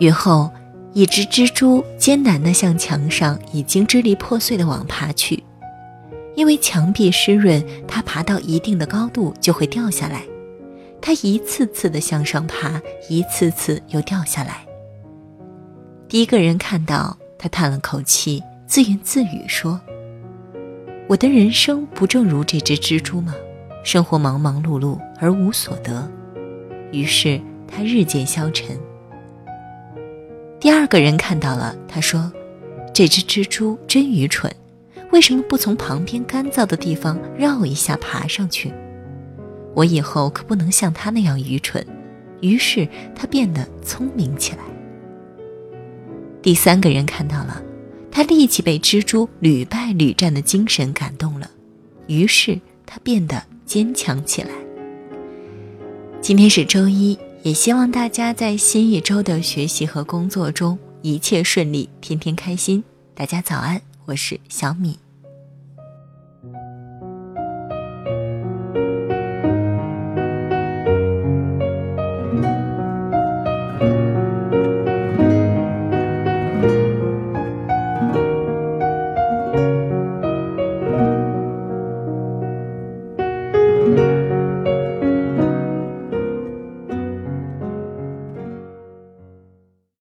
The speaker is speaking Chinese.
雨后，一只蜘蛛艰难地向墙上已经支离破碎的网爬去，因为墙壁湿润，它爬到一定的高度就会掉下来。它一次次地向上爬，一次次又掉下来。第一个人看到，他叹了口气，自言自语说：“我的人生不正如这只蜘蛛吗？生活忙忙碌碌而无所得。”于是他日渐消沉。第二个人看到了，他说：“这只蜘蛛真愚蠢，为什么不从旁边干燥的地方绕一下爬上去？我以后可不能像他那样愚蠢。”于是他变得聪明起来。第三个人看到了，他立即被蜘蛛屡败屡战的精神感动了，于是他变得坚强起来。今天是周一也希望大家在新一周的学习和工作中一切顺利天天开心。大家早安我是小米。